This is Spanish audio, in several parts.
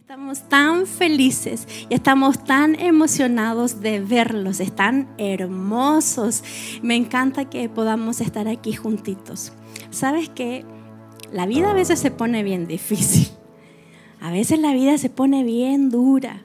Estamos tan felices y estamos tan emocionados de verlos. Están hermosos. Me encanta que podamos estar aquí juntitos. ¿Sabes que La vida a veces se pone bien difícil. A veces la vida se pone bien dura.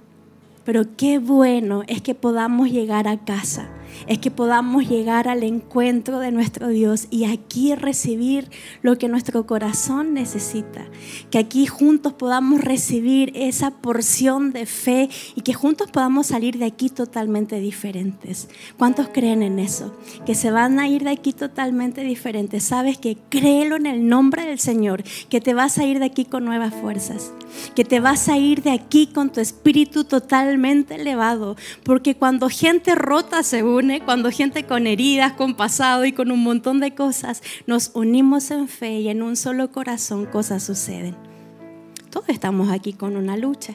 Pero qué bueno es que podamos llegar a casa es que podamos llegar al encuentro de nuestro Dios y aquí recibir lo que nuestro corazón necesita. Que aquí juntos podamos recibir esa porción de fe y que juntos podamos salir de aquí totalmente diferentes. ¿Cuántos creen en eso? Que se van a ir de aquí totalmente diferentes. Sabes que créelo en el nombre del Señor, que te vas a ir de aquí con nuevas fuerzas, que te vas a ir de aquí con tu espíritu totalmente elevado, porque cuando gente rota se une, cuando gente con heridas, con pasado y con un montón de cosas nos unimos en fe y en un solo corazón cosas suceden. Todos estamos aquí con una lucha.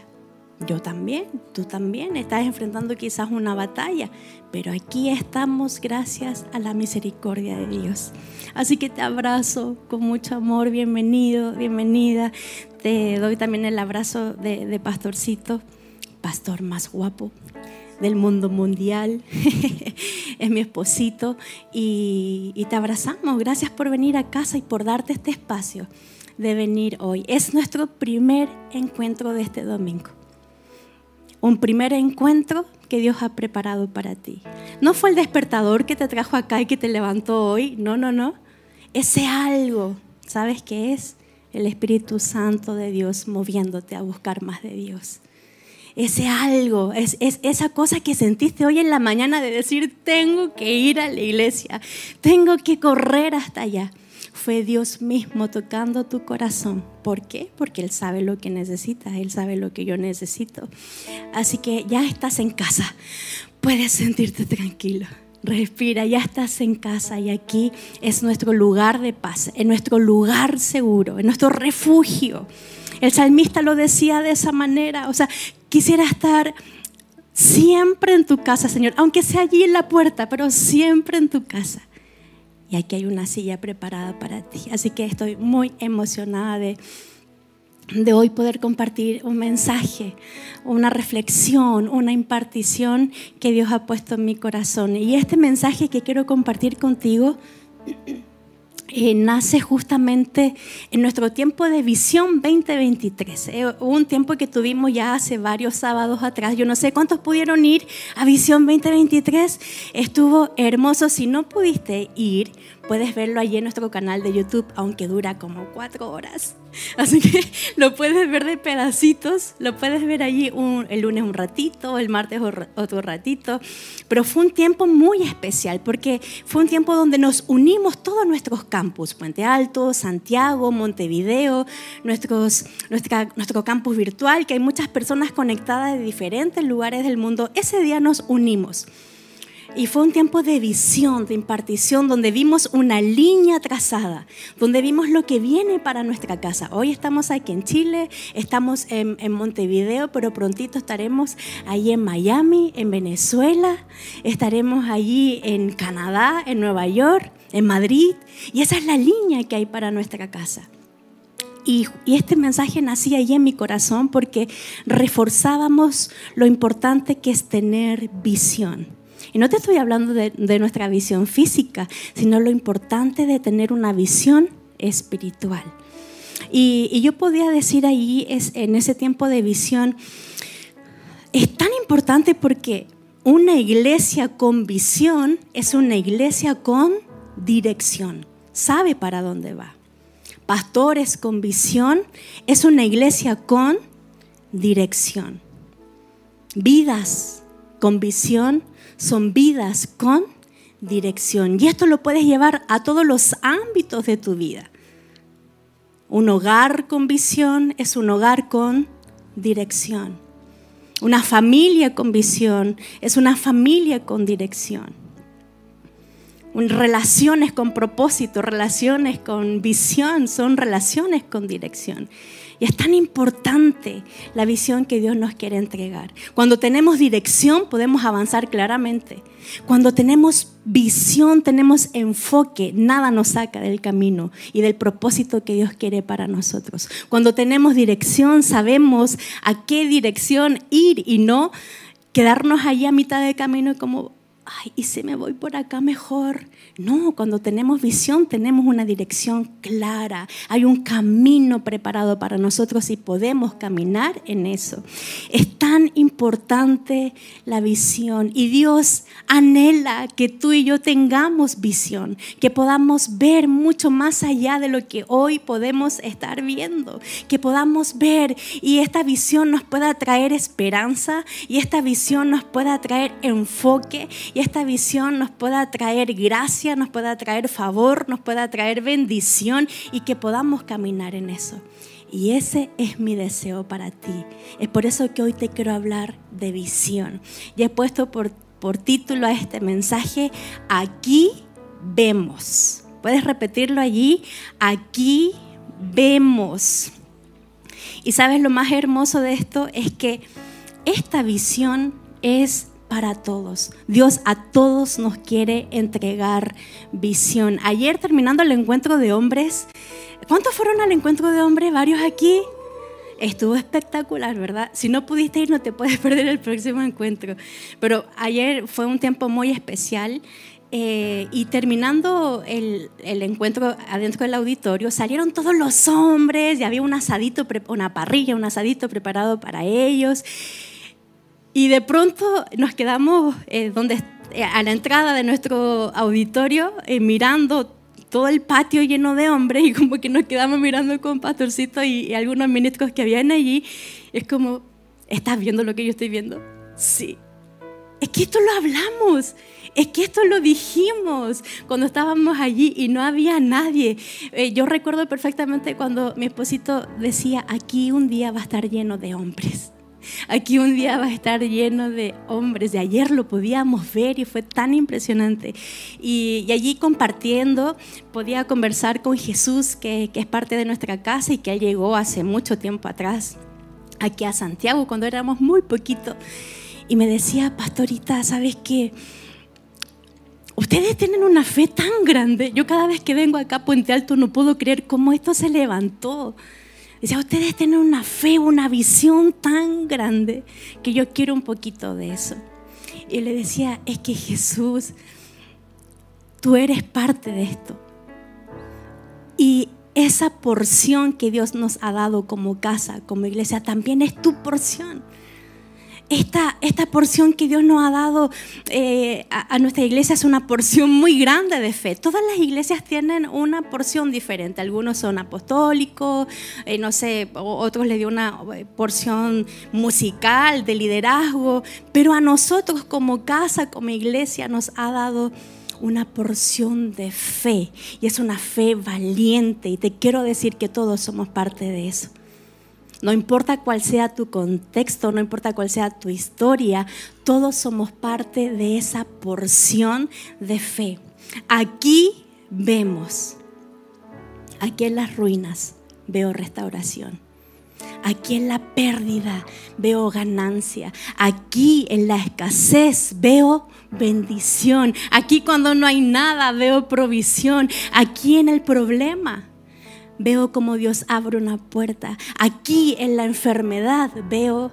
Yo también, tú también estás enfrentando quizás una batalla, pero aquí estamos gracias a la misericordia de Dios. Así que te abrazo con mucho amor, bienvenido, bienvenida. Te doy también el abrazo de, de pastorcito, pastor más guapo del mundo mundial, es mi esposito, y, te abrazamos. Gracias por venir a casa y por darte este espacio de venir hoy. Es nuestro primer encuentro de este domingo. Un primer encuentro que Dios ha preparado para ti. No fue el despertador que te trajo acá y que te levantó hoy, no, no, no. Ese algo, ¿sabes qué es? El Espíritu Santo de Dios moviéndote a buscar más de Dios ese algo, es, esa cosa que sentiste hoy en la mañana de decir, tengo que ir a la iglesia, tengo que correr hasta allá. Fue Dios mismo tocando tu corazón. ¿Por qué? Porque Él sabe lo que necesitas, Él sabe lo que yo necesito. Así que ya estás en casa, puedes sentirte tranquilo. Respira, ya estás en casa y aquí es nuestro lugar de paz, es nuestro lugar seguro, es nuestro refugio. El salmista lo decía de esa manera, o sea, quisiera estar siempre en tu casa, Señor, aunque sea allí en la puerta, pero siempre en tu casa. Y aquí hay una silla preparada para ti. Así que estoy muy emocionada de, de hoy poder compartir un mensaje, una reflexión, una impartición que Dios ha puesto en mi corazón. Y este mensaje que quiero compartir contigo eh, nace justamente en nuestro tiempo de visión 2023. Eh, un tiempo que tuvimos ya hace varios sábados atrás. Yo no sé cuántos pudieron ir a visión 2023. Estuvo hermoso. Si no pudiste ir, puedes verlo allí en nuestro canal de YouTube, aunque dura como cuatro horas. Así que lo puedes ver de pedacitos, lo puedes ver allí el lunes un ratito, el martes otro ratito. Pero fue un tiempo muy especial porque fue un tiempo donde nos unimos todos nuestros campus, Puente Alto, Santiago, Montevideo, nuestros, nuestro campus virtual, que hay muchas personas conectadas de diferentes lugares del mundo. Ese día nos unimos. Y fue un tiempo de visión, de impartición, donde vimos una línea trazada, donde vimos lo que viene para nuestra casa. Hoy estamos aquí en Chile, estamos en, Montevideo, pero prontito estaremos ahí en Miami, en Venezuela, estaremos allí en Canadá, en Nueva York, en Madrid. Y esa es la línea que hay para nuestra casa. Y, este mensaje nacía ahí en mi corazón porque reforzábamos lo importante que es tener visión. Y no te estoy hablando de, nuestra visión física, sino lo importante de tener una visión espiritual. Y, yo podía decir ahí, es, en ese tiempo de visión, es tan importante porque una iglesia con visión es una iglesia con dirección, sabe para dónde va. Pastores con visión es una iglesia con dirección. Vidas con visión son vidas con dirección. Y esto lo puedes llevar a todos los ámbitos de tu vida. Un hogar con visión es un hogar con dirección. Una familia con visión es una familia con dirección. Relaciones con propósito, relaciones con visión son relaciones con dirección. Y es tan importante la visión que Dios nos quiere entregar. Cuando tenemos dirección podemos avanzar claramente. Cuando tenemos visión, tenemos enfoque, nada nos saca del camino y del propósito que Dios quiere para nosotros. Cuando tenemos dirección, sabemos a qué dirección ir y no quedarnos allí a mitad de camino como, ay, ¿y si me voy por acá mejor? No, cuando tenemos visión tenemos una dirección clara, hay un camino preparado para nosotros y podemos caminar en eso. Es tan importante la visión y Dios anhela que tú y yo tengamos visión, que podamos ver mucho más allá de lo que hoy podemos estar viendo, que podamos ver y esta visión nos pueda traer esperanza y esta visión nos pueda traer enfoque esta visión nos pueda traer gracia nos pueda traer favor, nos pueda traer bendición y que podamos caminar en eso. Y ese es mi deseo para ti. Es por eso que hoy te quiero hablar de visión. Y he puesto por, por título a este mensaje, aquí vemos. ¿Puedes repetirlo allí? Aquí vemos. Y sabes lo más hermoso de esto es que esta visión es para todos. Dios a todos nos quiere entregar visión. Ayer terminando el encuentro de hombres, ¿cuántos fueron al encuentro de hombres? ¿Varios aquí? Estuvo espectacular, ¿verdad? Si no pudiste ir, no te puedes perder el próximo encuentro. Pero ayer fue un tiempo muy especial. Eh, y terminando el, el, encuentro adentro del auditorio, salieron todos los hombres y había un asadito, una parrilla, un asadito preparado para ellos. Y de pronto nos quedamos eh, donde, eh, a la entrada de nuestro auditorio eh, mirando todo el patio lleno de hombres y como que nos quedamos mirando con Pastorcito y, algunos ministros que habían allí. Es como, ¿estás viendo lo que yo estoy viendo? Sí. Es que esto lo hablamos, es que esto lo dijimos cuando estábamos allí y no había nadie. yo recuerdo perfectamente cuando mi esposito decía, aquí un día va a estar lleno de hombres. Aquí un día va a estar lleno de hombres. De ayer lo podíamos ver y fue tan impresionante. Y, allí compartiendo, podía conversar con Jesús, que, es parte de nuestra casa y que llegó hace mucho tiempo atrás aquí a Santiago, cuando éramos muy poquito. Y me decía, pastorita, ¿sabes qué? Ustedes tienen una fe tan grande. Yo cada vez que vengo acá a Puente Alto no puedo creer cómo esto se levantó. Dice, ustedes tienen una fe, una visión tan grande que yo quiero un poquito de eso. Y le decía, es que Jesús, tú eres parte de esto. Y esa porción que Dios nos ha dado como casa, como iglesia, también es tu porción esta, esta porción que Dios nos ha dado eh, a, nuestra iglesia es una porción muy grande de fe. Todas las iglesias tienen una porción diferente. Algunos son apostólicos, eh, no sé, otros le dio una eh, porción musical, de liderazgo, pero a nosotros como casa, como iglesia, nos ha dado una porción de fe y es una fe valiente y te quiero decir que todos somos parte de eso. No importa cuál sea tu contexto, no importa cuál sea tu historia, todos somos parte de esa porción de fe. Aquí vemos, aquí en las ruinas veo restauración. Aquí en la pérdida veo ganancia. Aquí en la escasez veo bendición. Aquí cuando no hay nada veo provisión. Aquí en el problema veo como Dios abre una puerta. Aquí en la enfermedad veo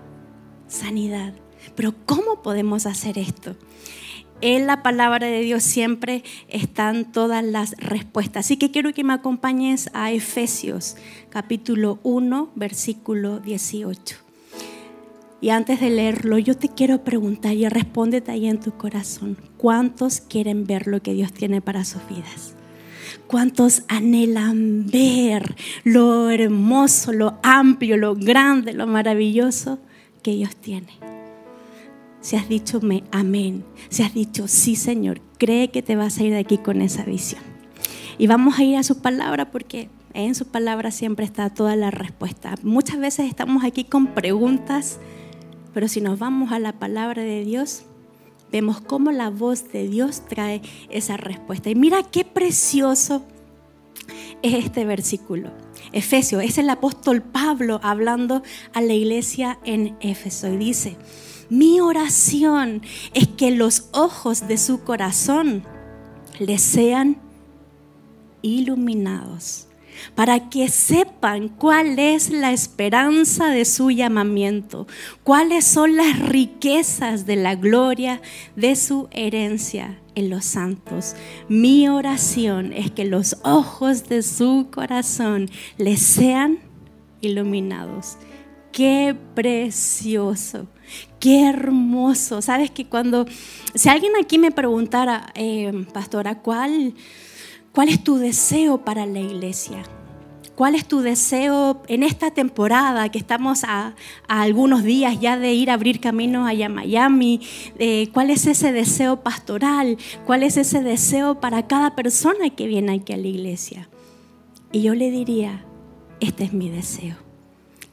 sanidad. Pero ¿cómo podemos hacer esto? En la palabra de Dios siempre están todas las respuestas. Así que quiero que me acompañes a Efesios capítulo 1, versículo 18. Y antes de leerlo, yo te quiero preguntar y respóndete ahí en tu corazón, ¿cuántos quieren ver lo que Dios tiene para sus vidas? ¿Cuántos anhelan ver lo hermoso, lo amplio, lo grande, lo maravilloso que Dios tiene? Si has dicho amén, si has dicho sí, Señor, cree que te vas a ir de aquí con esa visión. Y vamos a ir a sus palabras porque en sus palabras siempre está toda la respuesta. Muchas veces estamos aquí con preguntas, pero si nos vamos a la palabra de Dios, vemos cómo la voz de Dios trae esa respuesta. Y mira qué precioso es este versículo. Efesios, es el apóstol Pablo hablando a la iglesia en Éfeso y dice, mi oración es que los ojos de su corazón les sean iluminados para que sepan cuál es la esperanza de su llamamiento, cuáles son las riquezas de la gloria de su herencia en los santos. Mi oración es que los ojos de su corazón les sean iluminados. Qué precioso, qué hermoso. Sabes que cuando, si alguien aquí me preguntara, eh, pastora, ¿cuál, ¿cuál es tu deseo para la iglesia? ¿Cuál es tu deseo en esta temporada que estamos a, algunos días ya de ir a abrir camino allá a Miami? Eh, ¿Cuál es ese deseo pastoral? ¿Cuál es ese deseo para cada persona que viene aquí a la iglesia? Y yo le diría, este es mi deseo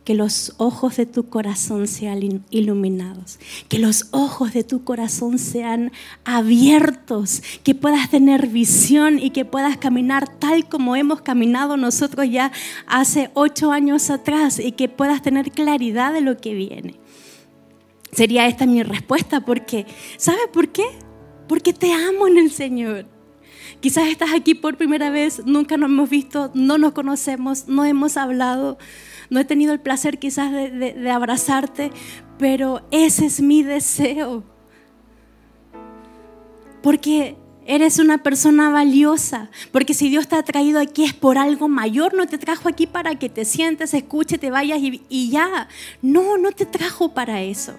que los ojos de tu corazón sean iluminados, que los ojos de tu corazón sean abiertos, que puedas tener visión y que puedas caminar tal como hemos caminado nosotros ya hace ocho años atrás y que puedas tener claridad de lo que viene. Sería esta mi respuesta porque, ¿sabes por qué? Porque te amo en el Señor. Quizás estás aquí por primera vez, nunca nos hemos visto, no nos conocemos, no hemos hablado no he tenido el placer quizás de, abrazarte, pero ese es mi deseo. Porque Eres una persona valiosa, porque si Dios te ha traído aquí es por algo mayor, no te trajo aquí para que te sientes, escuche, te vayas y ya. No, no te trajo para eso.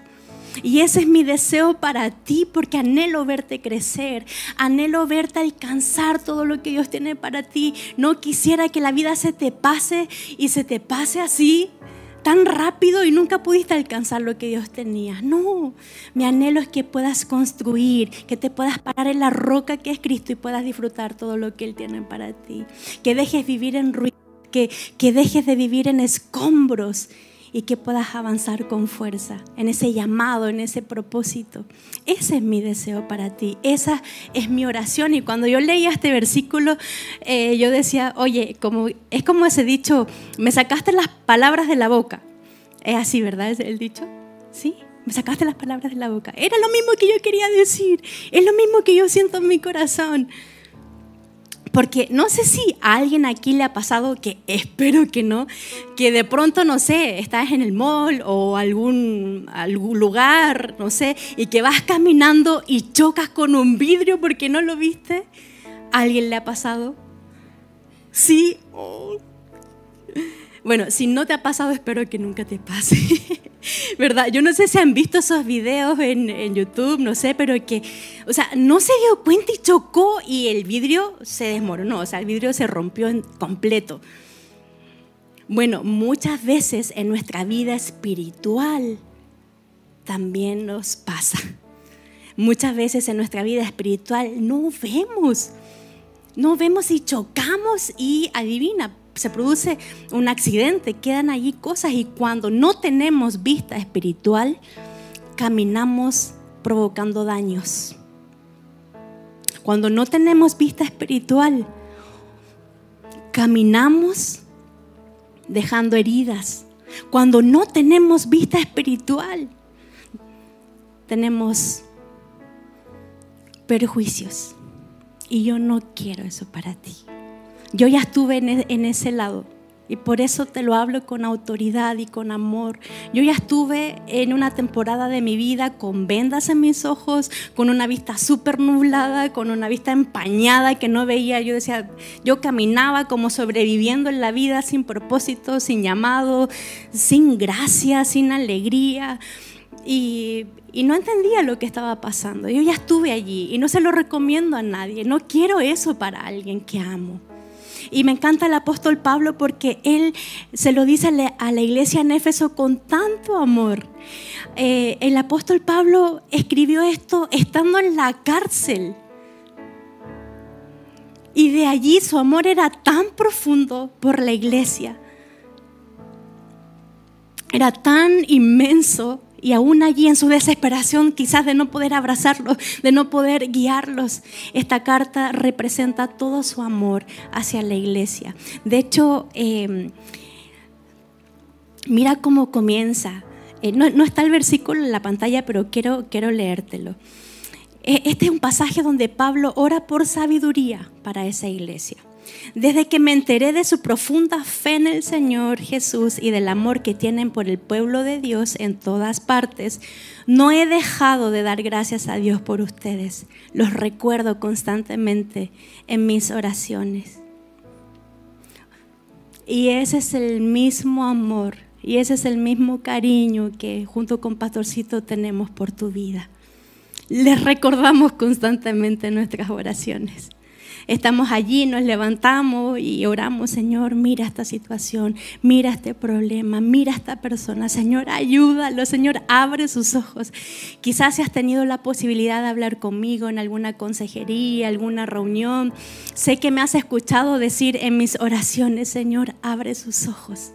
Y ese es mi deseo para ti porque anhelo verte crecer, anhelo verte alcanzar todo lo que Dios tiene para ti. No quisiera que la vida se te pase y se te pase así tan rápido y nunca pudiste alcanzar lo que Dios tenía. No, mi anhelo es que puedas construir, que te puedas parar en la roca que es Cristo y puedas disfrutar todo lo que Él tiene para ti. Que dejes vivir en ruido, que, que dejes de vivir en escombros y que puedas avanzar con fuerza en ese llamado, en ese propósito. Ese es mi deseo para ti, esa es mi oración. Y cuando yo leía este versículo, eh, yo decía, oye, como, es como ese dicho, me sacaste las palabras de la boca. Es así, ¿verdad? Es el dicho. Sí, me sacaste las palabras de la boca. Era lo mismo que yo quería decir, es lo mismo que yo siento en mi corazón. Porque no sé si a alguien aquí le ha pasado, que espero que no, que de pronto, no sé, estás en el mall o algún, algún lugar, no sé, y que vas caminando y chocas con un vidrio porque no lo viste. ¿A alguien le ha pasado? Sí. Oh. Bueno, si no te ha pasado, espero que nunca te pase. ¿Verdad? Yo no sé si han visto esos videos en, en, YouTube, no sé, pero que, o sea, no se dio cuenta y chocó y el vidrio se desmoronó, o sea, el vidrio se rompió en completo. Bueno, muchas veces en nuestra vida espiritual también nos pasa. Muchas veces en nuestra vida espiritual no vemos, no vemos y chocamos y adivina, se produce un accidente, quedan allí cosas y cuando no tenemos vista espiritual, caminamos provocando daños. Cuando no tenemos vista espiritual, caminamos dejando heridas. Cuando no tenemos vista espiritual, tenemos perjuicios. Y yo no quiero eso para ti. Yo ya estuve e, en, ese lado. Y por eso te lo hablo con autoridad y con amor. Yo ya estuve en una temporada de mi vida con vendas en mis ojos, con una vista súper nublada, con una vista empañada que no veía. Yo decía, yo caminaba como sobreviviendo en la vida sin propósito, sin llamado, sin gracia, sin alegría. Y, y no entendía lo que estaba pasando. Yo ya estuve allí y no se lo recomiendo a nadie. No quiero eso para alguien que amo. Y me encanta el apóstol Pablo porque él se lo dice a la iglesia en Éfeso con tanto amor. Eh, el apóstol Pablo escribió esto estando en la cárcel. Y de allí su amor era tan profundo por la iglesia. Era tan inmenso y aún allí en su desesperación quizás de no poder abrazarlos, de no poder guiarlos, esta carta representa todo su amor hacia la iglesia. De hecho, em, mira cómo comienza. Eh, no, está el versículo en la pantalla, pero quiero, quiero leértelo. E, este es un pasaje donde Pablo ora por sabiduría para esa iglesia. Desde que me enteré de su profunda fe en el Señor Jesús y del amor que tienen por el pueblo de Dios en todas partes, no he dejado de dar gracias a Dios por ustedes. Los recuerdo constantemente en mis oraciones. Y ese es el mismo amor y ese es el mismo cariño que junto con Pastorcito tenemos por tu vida. Les recordamos constantemente nuestras oraciones. Estamos allí, nos levantamos y oramos, Señor, mira esta situación, mira este problema, mira esta persona, Señor, ayúdalo, Señor, abre sus ojos. Quizás si has tenido la posibilidad de hablar conmigo en alguna consejería, alguna reunión, sé que me has escuchado decir en mis oraciones, Señor, abre sus ojos.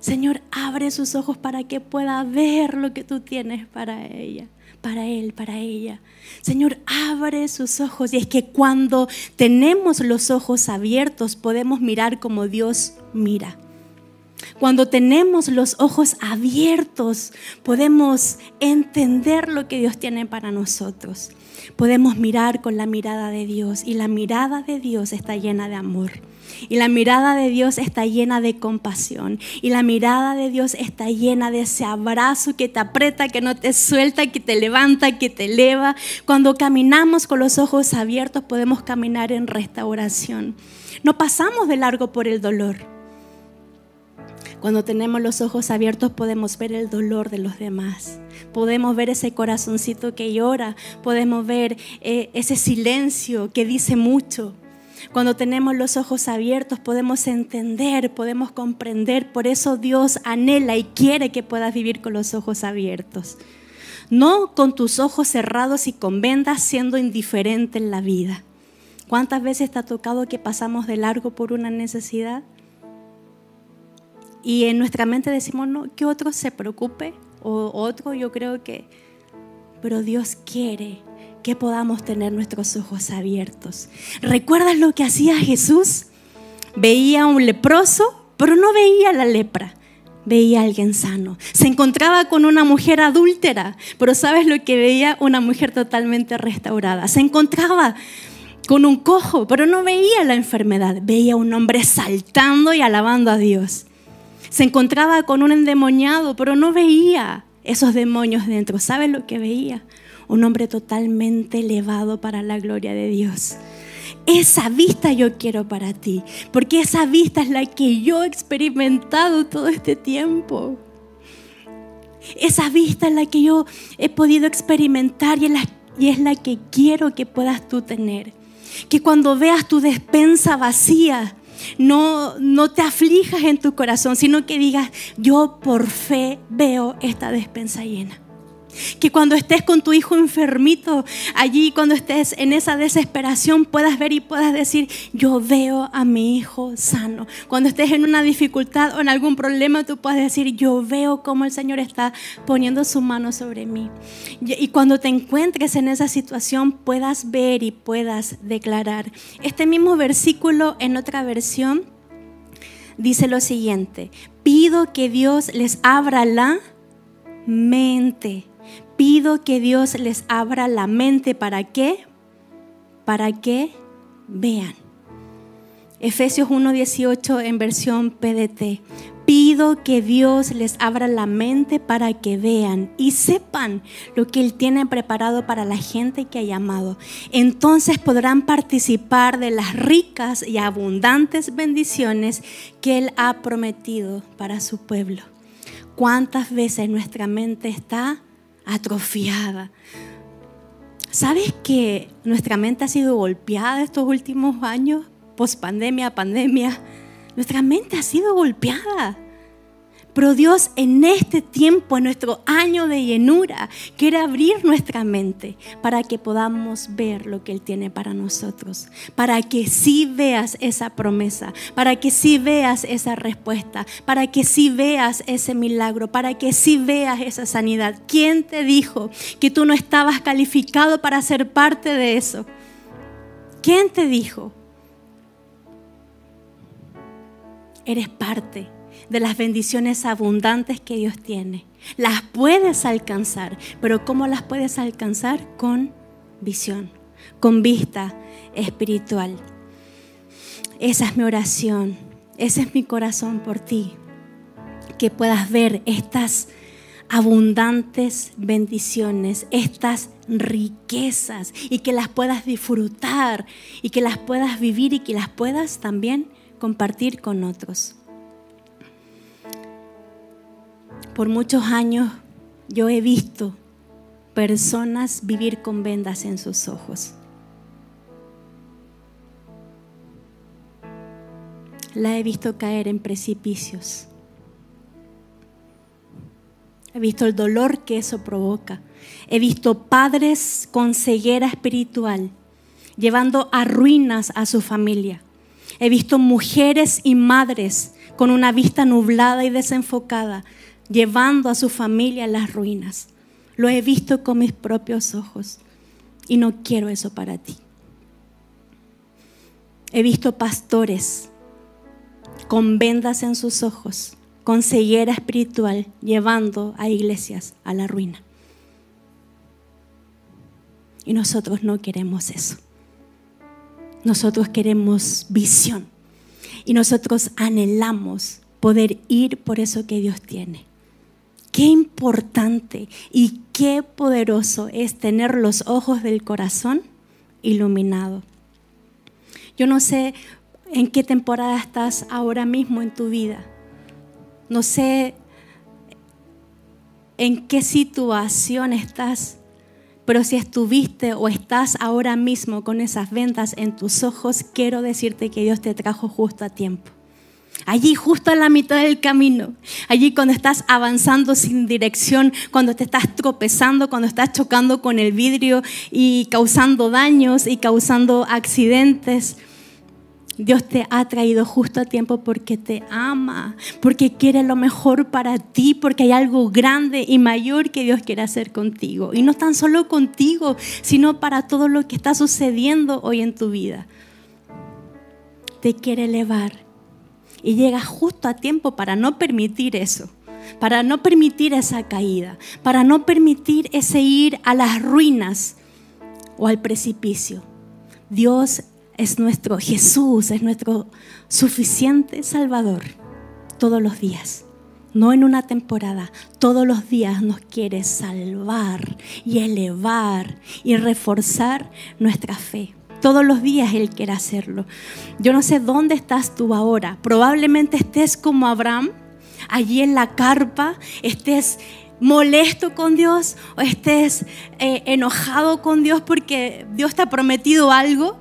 Señor, abre sus ojos para que pueda ver lo que tú tienes para ella para él, para ella. Señor, abre sus ojos. Y es que cuando tenemos los ojos abiertos podemos mirar como Dios mira. Cuando tenemos los ojos abiertos podemos entender lo que Dios tiene para nosotros. Podemos mirar con la mirada de Dios y la mirada de Dios está llena de amor. Y la mirada de Dios está llena de compasión. Y la mirada de Dios está llena de ese abrazo que te aprieta, que no te suelta, que te levanta, que te eleva. Cuando caminamos con los ojos abiertos podemos caminar en restauración. No pasamos de largo por el dolor. Cuando tenemos los ojos abiertos podemos ver el dolor de los demás. Podemos ver ese corazoncito que llora. Podemos ver eh, ese silencio que dice mucho. Cuando tenemos los ojos abiertos podemos entender, podemos comprender. Por eso Dios anhela y quiere que puedas vivir con los ojos abiertos. No con tus ojos cerrados y con vendas siendo indiferente en la vida. ¿Cuántas veces te ha tocado que pasamos de largo por una necesidad? Y en nuestra mente decimos, no, que otro se preocupe o otro yo creo que... Pero Dios quiere que podamos tener nuestros ojos abiertos. ¿Recuerdas lo que hacía Jesús? Veía a un leproso, pero no veía la lepra. Veía a alguien sano. Se encontraba con una mujer adúltera, pero ¿sabes lo que veía? Una mujer totalmente restaurada. Se encontraba con un cojo, pero no veía la enfermedad. Veía a un hombre saltando y alabando a Dios. Se encontraba con un endemoniado, pero no veía esos demonios dentro. ¿Sabes lo que veía? un hombre totalmente elevado para la gloria de Dios. Esa vista yo quiero para ti, porque esa vista es la que yo he experimentado todo este tiempo. Esa vista es la que yo he podido experimentar y es la, y es la que quiero que puedas tú tener. Que cuando veas tu despensa vacía, no, no te aflijas en tu corazón, sino que digas, yo por fe veo esta despensa llena. Que cuando estés con tu hijo enfermito, allí cuando estés en esa desesperación, puedas ver y puedas decir, yo veo a mi hijo sano. Cuando estés en una dificultad o en algún problema, tú puedas decir, yo veo cómo el Señor está poniendo su mano sobre mí. Y cuando te encuentres en esa situación, puedas ver y puedas declarar. Este mismo versículo en otra versión dice lo siguiente, pido que Dios les abra la mente pido que Dios les abra la mente para qué? Para que vean. Efesios 1:18 en versión PDT. Pido que Dios les abra la mente para que vean y sepan lo que Él tiene preparado para la gente que ha llamado. Entonces podrán participar de las ricas y abundantes bendiciones que Él ha prometido para su pueblo. ¿Cuántas veces nuestra mente está atrofiada. ¿Sabes que nuestra mente ha sido golpeada estos últimos años, post pandemia, pandemia? Nuestra mente ha sido golpeada Pero Dios en este tiempo, en nuestro año de llenura, quiere abrir nuestra mente para que podamos ver lo que Él tiene para nosotros. Para que sí veas esa promesa, para que sí veas esa respuesta, para que sí veas ese milagro, para que sí veas esa sanidad. ¿Quién te dijo que tú no estabas calificado para ser parte de eso? ¿Quién te dijo? Eres parte de las bendiciones abundantes que Dios tiene. Las puedes alcanzar, pero ¿cómo las puedes alcanzar? Con visión, con vista espiritual. Esa es mi oración, ese es mi corazón por ti, que puedas ver estas abundantes bendiciones, estas riquezas y que las puedas disfrutar y que las puedas vivir y que las puedas también compartir con otros. Por muchos años yo he visto personas vivir con vendas en sus ojos. La he visto caer en precipicios. He visto el dolor que eso provoca. He visto padres con ceguera espiritual llevando a ruinas a su familia. He visto mujeres y madres con una vista nublada y desenfocada llevando a su familia a las ruinas. Lo he visto con mis propios ojos y no quiero eso para ti. He visto pastores con vendas en sus ojos, con ceguera espiritual, llevando a iglesias a la ruina. Y nosotros no queremos eso. Nosotros queremos visión. Y nosotros anhelamos poder ir por eso que Dios tiene. Qué importante y qué poderoso es tener los ojos del corazón iluminados. Yo no sé en qué temporada estás ahora mismo en tu vida. No sé en qué situación estás, pero si estuviste o estás ahora mismo con esas ventas en tus ojos, quiero decirte que Dios te trajo justo a tiempo. Allí justo en la mitad del camino, allí cuando estás avanzando sin dirección, cuando te estás tropezando, cuando estás chocando con el vidrio y causando daños y causando accidentes. Dios te ha traído justo a tiempo porque te ama, porque quiere lo mejor para ti, porque hay algo grande y mayor que Dios quiere hacer contigo. Y no tan solo contigo, sino para todo lo que está sucediendo hoy en tu vida. Te quiere elevar y llega justo a tiempo para no permitir eso, para no permitir esa caída, para no permitir ese ir a las ruinas o al precipicio. Dios es nuestro, Jesús es nuestro suficiente Salvador todos los días. No en una temporada, todos los días nos quiere salvar y elevar y reforzar nuestra fe. Todos los días Él quiere hacerlo. Yo no sé dónde estás tú ahora. Probablemente estés como Abraham, allí en la carpa, estés molesto con Dios o estés eh, enojado con Dios porque Dios te ha prometido algo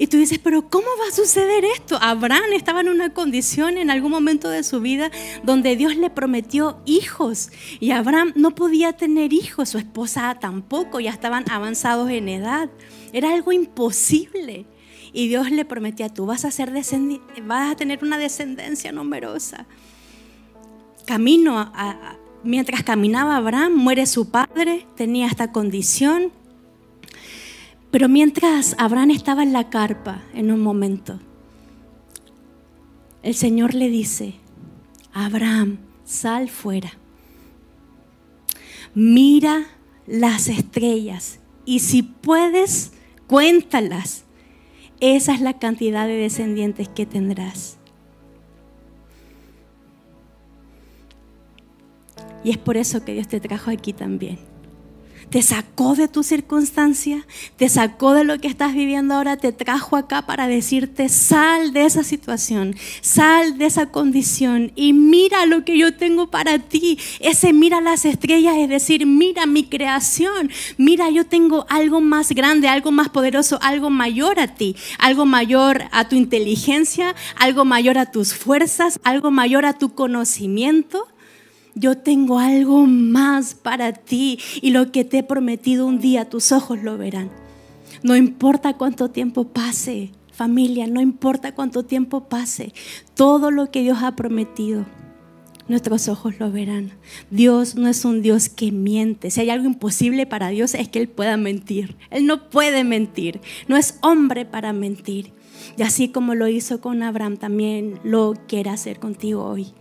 y tú dices, pero ¿cómo va a suceder esto? Abraham estaba en una condición en algún momento de su vida donde Dios le prometió hijos y Abraham no podía tener hijos, su esposa tampoco, ya estaban avanzados en edad. Era algo imposible. Y Dios le prometía, tú vas a, ser vas a tener una descendencia numerosa. Camino, mientras caminaba Abraham, muere su padre, tenía esta condición, pero mientras Abraham estaba en la carpa en un momento, el Señor le dice, Abraham, sal fuera. Mira las estrellas y si puedes, cuéntalas. Esa es la cantidad de descendientes que tendrás. Y es por eso que Dios te trajo aquí también te sacó de tu circunstancia, te sacó de lo que estás viviendo ahora, te trajo acá para decirte, sal de esa situación, sal de esa condición y mira lo que yo tengo para ti. Ese mira las estrellas, es decir, mira mi creación, mira yo tengo algo más grande, algo más poderoso, algo mayor a ti, algo mayor a tu inteligencia, algo mayor a tus fuerzas, algo mayor a tu conocimiento yo tengo algo más para ti y lo que te he prometido un día tus ojos lo verán. No importa cuánto tiempo pase, familia, no importa cuánto tiempo pase, todo lo que Dios ha prometido, nuestros ojos lo verán. Dios no es un Dios que miente. Si hay algo imposible para Dios es que Él pueda mentir. Él no puede mentir. No es hombre para mentir. Y así como lo hizo con Abraham, también lo quiere hacer contigo hoy.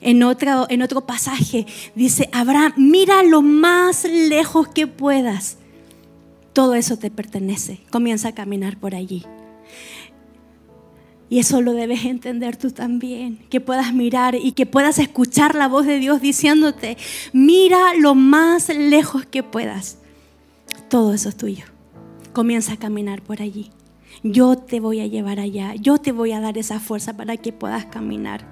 En otro, en otro pasaje dice, Abraham, mira lo más lejos que puedas. Todo eso te pertenece. Comienza a caminar por allí. Y eso lo debes entender tú también, que puedas mirar y que puedas escuchar la voz de Dios diciéndote, mira lo más lejos que puedas. Todo eso es tuyo. Comienza a caminar por allí. Yo te voy a llevar allá, yo te voy a dar esa fuerza para que puedas caminar.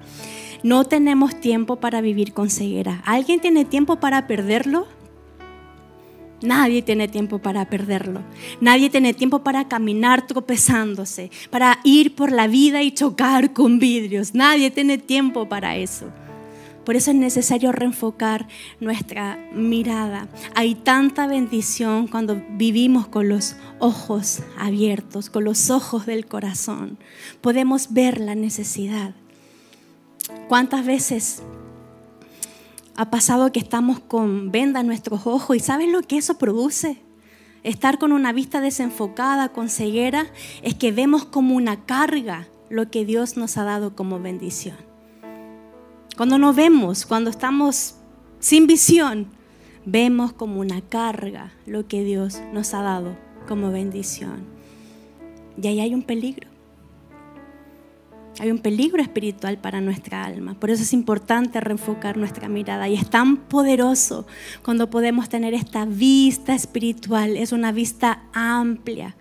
No tenemos tiempo para vivir con ceguera. ¿Alguien tiene tiempo para perderlo? Nadie tiene tiempo para perderlo. Nadie tiene tiempo para caminar tropezándose, para ir por la vida y chocar con vidrios. Nadie tiene tiempo para eso. Por eso es necesario reenfocar nuestra mirada. Hay tanta bendición cuando vivimos con los ojos abiertos, con los ojos del corazón. Podemos ver la necesidad. ¿Cuántas veces ha pasado que estamos con venda en nuestros ojos y sabes lo que eso produce? Estar con una vista desenfocada, con ceguera, es que vemos como una carga lo que Dios nos ha dado como bendición. Cuando no vemos, cuando estamos sin visión, vemos como una carga lo que Dios nos ha dado como bendición. Y ahí hay un peligro. Hay un peligro espiritual para nuestra alma. Por eso es importante reenfocar nuestra mirada. Y es tan poderoso cuando podemos tener esta vista espiritual. Es una vista amplia.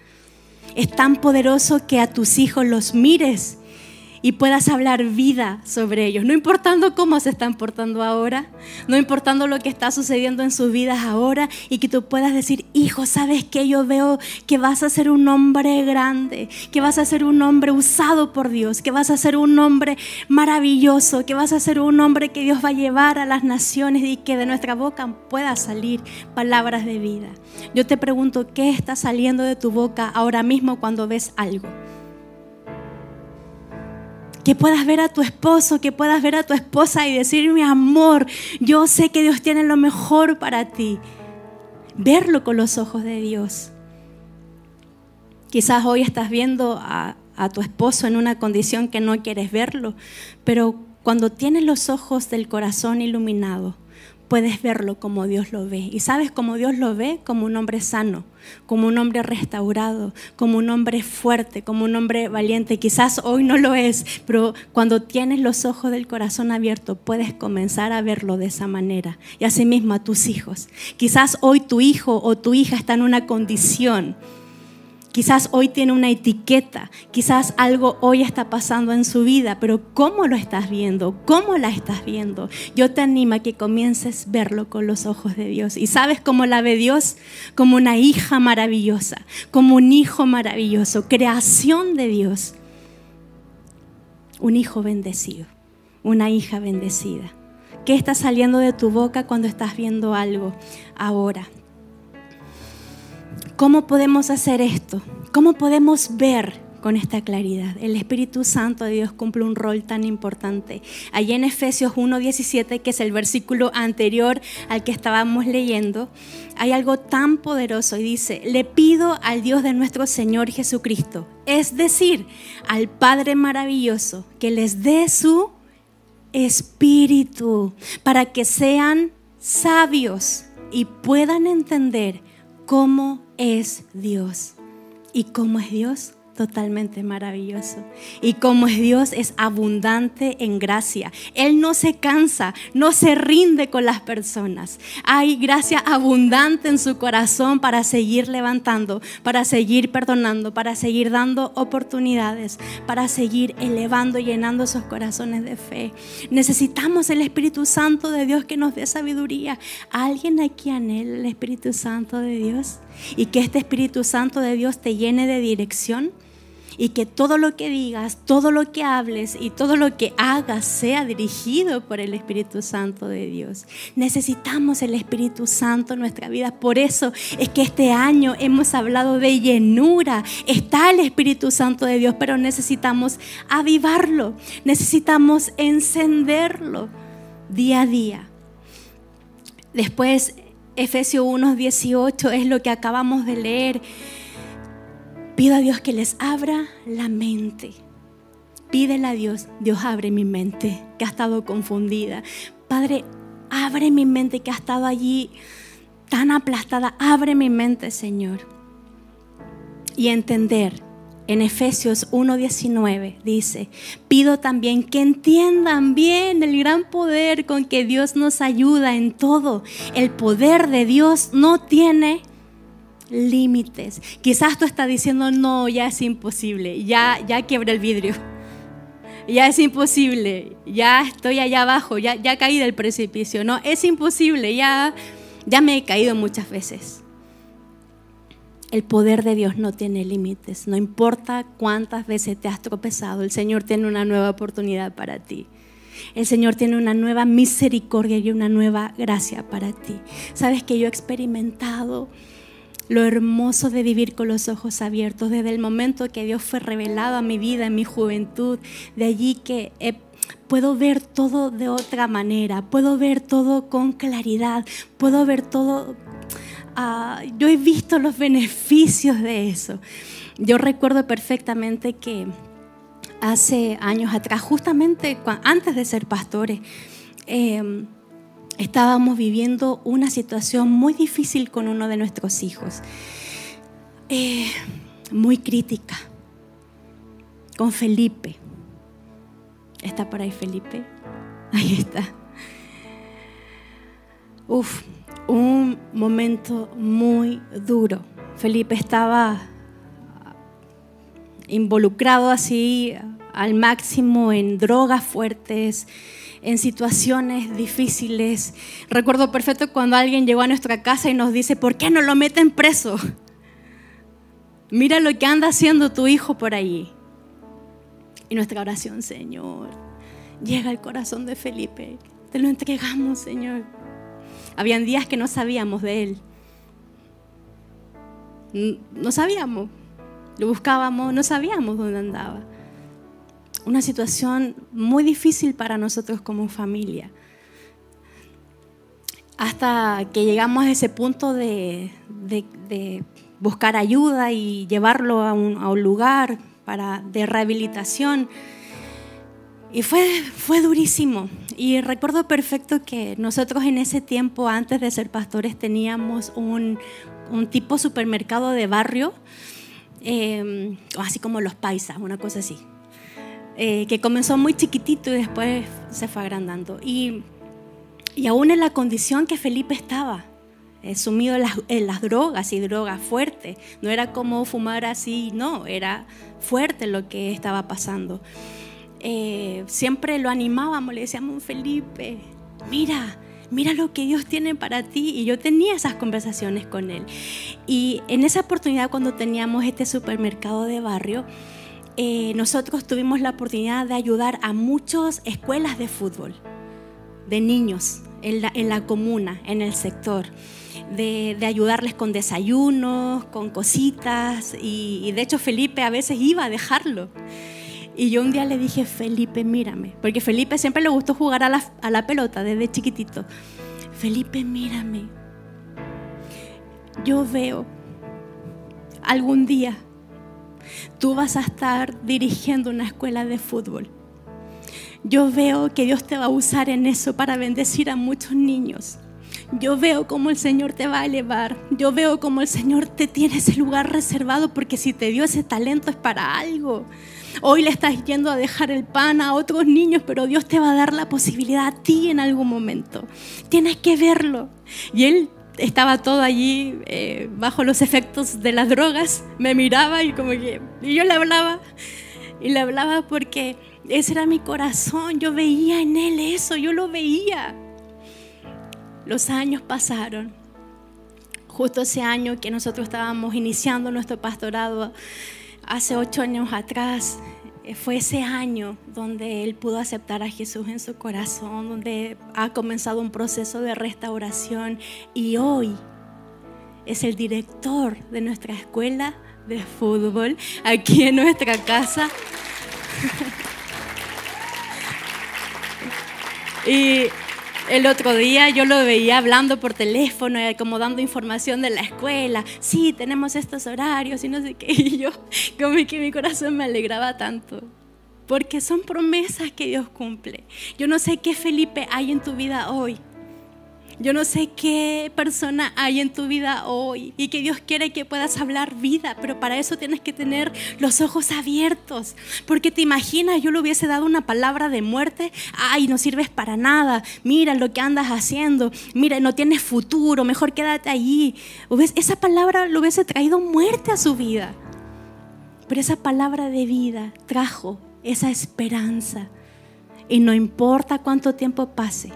Es tan poderoso que a tus hijos los mires y puedas hablar vida sobre ellos, no importando cómo se están portando ahora, no importando lo que está sucediendo en sus vidas ahora y que tú puedas decir, hijo, ¿sabes qué? Yo veo que vas a ser un hombre grande, que vas a ser un hombre usado por Dios, que vas a ser un hombre maravilloso, que vas a ser un hombre que Dios va a llevar a las naciones y que de nuestra boca pueda salir palabras de vida. Yo te pregunto, ¿qué está saliendo de tu boca ahora mismo cuando ves algo? Que puedas ver a tu esposo, que puedas ver a tu esposa y decir, mi amor, yo sé que Dios tiene lo mejor para ti. Verlo con los ojos de Dios. Quizás hoy estás viendo a, a tu esposo en una condición que no quieres verlo, pero cuando tienes los ojos del corazón iluminados, puedes verlo como Dios lo ve. Y sabes cómo Dios lo ve como un hombre sano, como un hombre restaurado, como un hombre fuerte, como un hombre valiente. Quizás hoy no lo es, pero cuando tienes los ojos del corazón abierto, puedes comenzar a verlo de esa manera. Y asimismo a tus hijos. Quizás hoy tu hijo o tu hija está en una condición Quizás hoy tiene una etiqueta, quizás algo hoy está pasando en su vida, pero ¿cómo lo estás viendo? ¿Cómo la estás viendo? Yo te animo a que comiences a verlo con los ojos de Dios. ¿Y sabes cómo la ve Dios? Como una hija maravillosa, como un hijo maravilloso, creación de Dios. Un hijo bendecido, una hija bendecida. ¿Qué está saliendo de tu boca cuando estás viendo algo ahora? ¿Cómo podemos hacer esto? ¿Cómo podemos ver con esta claridad? El Espíritu Santo de Dios cumple un rol tan importante. Allí en Efesios 1.17, que es el versículo anterior al que estábamos leyendo, hay algo tan poderoso y dice, le pido al Dios de nuestro Señor Jesucristo, es decir, al Padre maravilloso, que les dé su espíritu para que sean sabios y puedan entender cómo es Dios. ¿Y cómo es Dios? Totalmente maravilloso. Y como es Dios, es abundante en gracia. Él no se cansa, no se rinde con las personas. Hay gracia abundante en su corazón para seguir levantando, para seguir perdonando, para seguir dando oportunidades, para seguir elevando llenando esos corazones de fe. Necesitamos el Espíritu Santo de Dios que nos dé sabiduría. ¿Alguien aquí anhela el Espíritu Santo de Dios? Y que este Espíritu Santo de Dios te llene de dirección y que todo lo que digas, todo lo que hables y todo lo que hagas sea dirigido por el Espíritu Santo de Dios. Necesitamos el Espíritu Santo en nuestra vida. Por eso es que este año hemos hablado de llenura. Está el Espíritu Santo de Dios, pero necesitamos avivarlo, necesitamos encenderlo día a día. Después, Efesios 1.18 es lo que acabamos de leer Pido a Dios que les abra la mente. Pídele a Dios, Dios abre mi mente, que ha estado confundida. Padre, abre mi mente que ha estado allí tan aplastada. Abre mi mente, Señor. Y entender. En Efesios 1:19 dice, pido también que entiendan bien el gran poder con que Dios nos ayuda en todo. El poder de Dios no tiene límites. Quizás tú estás diciendo, no, ya es imposible, ya, ya quebré el vidrio, ya es imposible, ya estoy allá abajo, ya, ya caí del precipicio. No, es imposible, ya, ya me he caído muchas veces. El poder de Dios no tiene límites, no importa cuántas veces te has tropezado, el Señor tiene una nueva oportunidad para ti. El Señor tiene una nueva misericordia y una nueva gracia para ti. Sabes que yo he experimentado lo hermoso de vivir con los ojos abiertos, desde el momento que Dios fue revelado a mi vida, en mi juventud, de allí que puedo ver todo de otra manera, puedo ver todo con claridad, puedo ver todo... Ah, yo he visto los beneficios de eso. Yo recuerdo perfectamente que hace años atrás, justamente antes de ser pastores, eh, estábamos viviendo una situación muy difícil con uno de nuestros hijos, eh, muy crítica, con Felipe. ¿Está por ahí Felipe? Ahí está. Uf, un momento muy duro. Felipe estaba involucrado así al máximo en drogas fuertes, en situaciones difíciles. Recuerdo perfecto cuando alguien llegó a nuestra casa y nos dice, ¿por qué no lo meten preso? Mira lo que anda haciendo tu hijo por allí. Y nuestra oración, Señor, llega al corazón de Felipe. Te lo entregamos, Señor. Habían días que no sabíamos de él. No sabíamos. Lo buscábamos, no sabíamos dónde andaba una situación muy difícil para nosotros como familia. Hasta que llegamos a ese punto de, buscar ayuda y llevarlo a un, lugar para, de rehabilitación. Y fue, fue durísimo. Y recuerdo perfecto que nosotros en ese tiempo, antes de ser pastores, teníamos un, tipo supermercado de barrio, eh, así como los paisas, una cosa así. Eh, que comenzó muy chiquitito y después se fue agrandando. Y, y aún en la condición que Felipe estaba, eh, sumido en las, drogas y drogas fuertes, no era como fumar así, no, era fuerte lo que estaba pasando. Eh, siempre lo animábamos, le decíamos, Felipe, mira, mira lo que Dios tiene para ti. Y yo tenía esas conversaciones con él. Y en esa oportunidad cuando teníamos este supermercado de barrio, eh, nosotros tuvimos la oportunidad de ayudar a muchas escuelas de fútbol, de niños en la, comuna, en el sector, de, ayudarles con desayunos, con cositas, y, de hecho Felipe a veces iba a dejarlo. Y yo un día le dije, Felipe, mírame, porque Felipe siempre le gustó jugar a la, a la pelota desde chiquitito. Felipe, mírame. Yo veo algún día tú vas a estar dirigiendo una escuela de fútbol. Yo veo que Dios te va a usar en eso para bendecir a muchos niños. yo veo cómo el Señor te va a elevar. Yo veo cómo el Señor te tiene ese lugar reservado porque si te dio ese talento es para algo. Hoy le estás yendo a dejar el pan a otros niños, pero Dios te va a dar la posibilidad a ti en algún momento. Tienes que verlo. Y él estaba todo allí eh, bajo los efectos de las drogas, me miraba y como que y yo le hablaba y le hablaba porque ese era mi corazón, yo veía en él eso, yo lo veía. Los años pasaron. Justo ese año que nosotros estábamos iniciando nuestro pastorado, hace ocho años atrás, fue ese año donde él pudo aceptar a Jesús en su corazón, donde ha comenzado un proceso de restauración y hoy es el director de nuestra escuela de fútbol aquí en nuestra casa. y el otro día yo lo veía hablando por teléfono, eh, como dando información de la escuela. Sí, tenemos estos horarios y no sé qué. Y yo, como que mi corazón me alegraba tanto. Porque son promesas que Dios cumple. Yo no sé qué Felipe hay en tu vida hoy. Yo no sé qué persona hay en tu vida hoy y que Dios quiere que puedas hablar vida, pero para eso tienes que tener los ojos abiertos. Porque te imaginas, yo le hubiese dado una palabra de muerte, ay, no sirves para nada, mira lo que andas haciendo, mira, no tienes futuro, mejor quédate allí. Esa palabra lo hubiese traído muerte a su vida. Pero esa palabra de vida trajo esa esperanza. Y no importa cuánto tiempo pase,